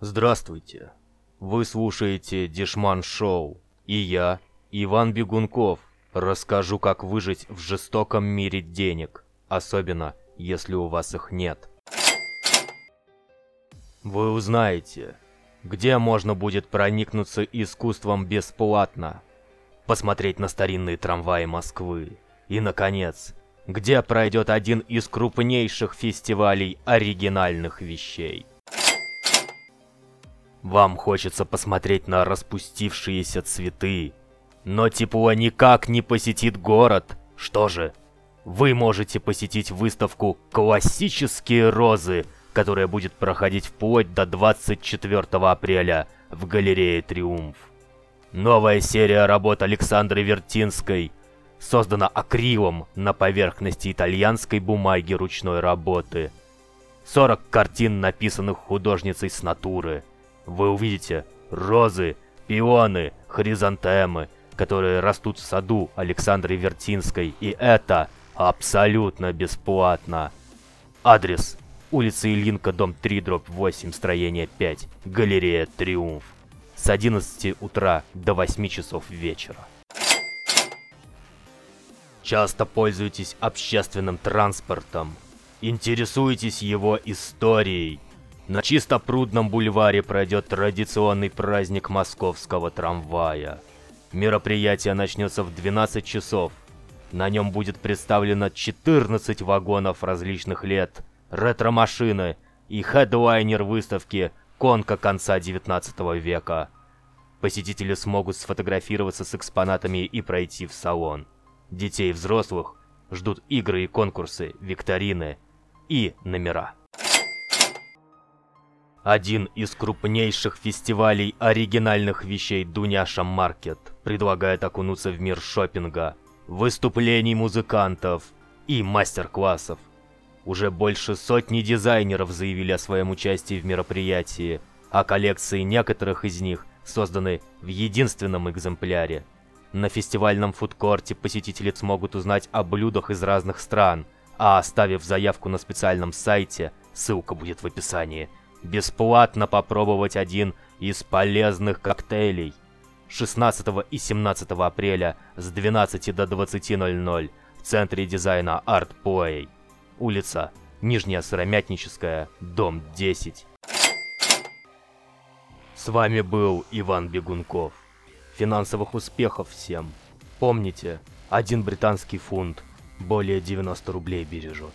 Здравствуйте. Вы слушаете Дешман Шоу. И я, Иван Бегунков, расскажу, как выжить в жестоком мире денег. Особенно, если у вас их нет. Вы узнаете, где можно будет проникнуться искусством бесплатно, посмотреть на старинные трамваи Москвы и, наконец, где пройдет один из крупнейших фестивалей оригинальных вещей. Вам хочется посмотреть на распустившиеся цветы, но тепло никак не посетит город. Что же, вы можете посетить выставку «Классические розы», которая будет проходить вплоть до 24 апреля в галерее «Триумф». Новая серия работ Александры Вертинской создана акрилом на поверхности итальянской бумаги ручной работы. 40 картин, написанных художницей с натуры. Вы увидите розы, пионы, хризантемы, которые растут в саду Александры Вертинской, и это абсолютно бесплатно. Адрес улица Ильинка, дом 3, дробь 8, строение 5, галерея «Триумф». С 11 утра до 8 часов вечера. Часто пользуетесь общественным транспортом. Интересуетесь его историей. На Чистопрудном бульваре пройдет традиционный праздник московского трамвая. Мероприятие начнется в 12 часов. На нем будет представлено 14 вагонов различных лет – ретро-машины и хедлайнер выставки «Конка конца 19 века». Посетители смогут сфотографироваться с экспонатами и пройти в салон. Детей и взрослых ждут игры и конкурсы, викторины и номера. Один из крупнейших фестивалей оригинальных вещей Дуняша Маркет предлагает окунуться в мир шопинга, выступлений музыкантов и мастер-классов – уже больше сотни дизайнеров заявили о своем участии в мероприятии, а коллекции некоторых из них созданы в единственном экземпляре. На фестивальном фудкорте посетители смогут узнать о блюдах из разных стран, а оставив заявку на специальном сайте, ссылка будет в описании, бесплатно попробовать один из полезных коктейлей. 16 и 17 апреля с 12 до 20.00 в центре дизайна Art Play улица Нижняя Сыромятническая, дом 10. С вами был Иван Бегунков. Финансовых успехов всем. Помните, один британский фунт более 90 рублей бережет.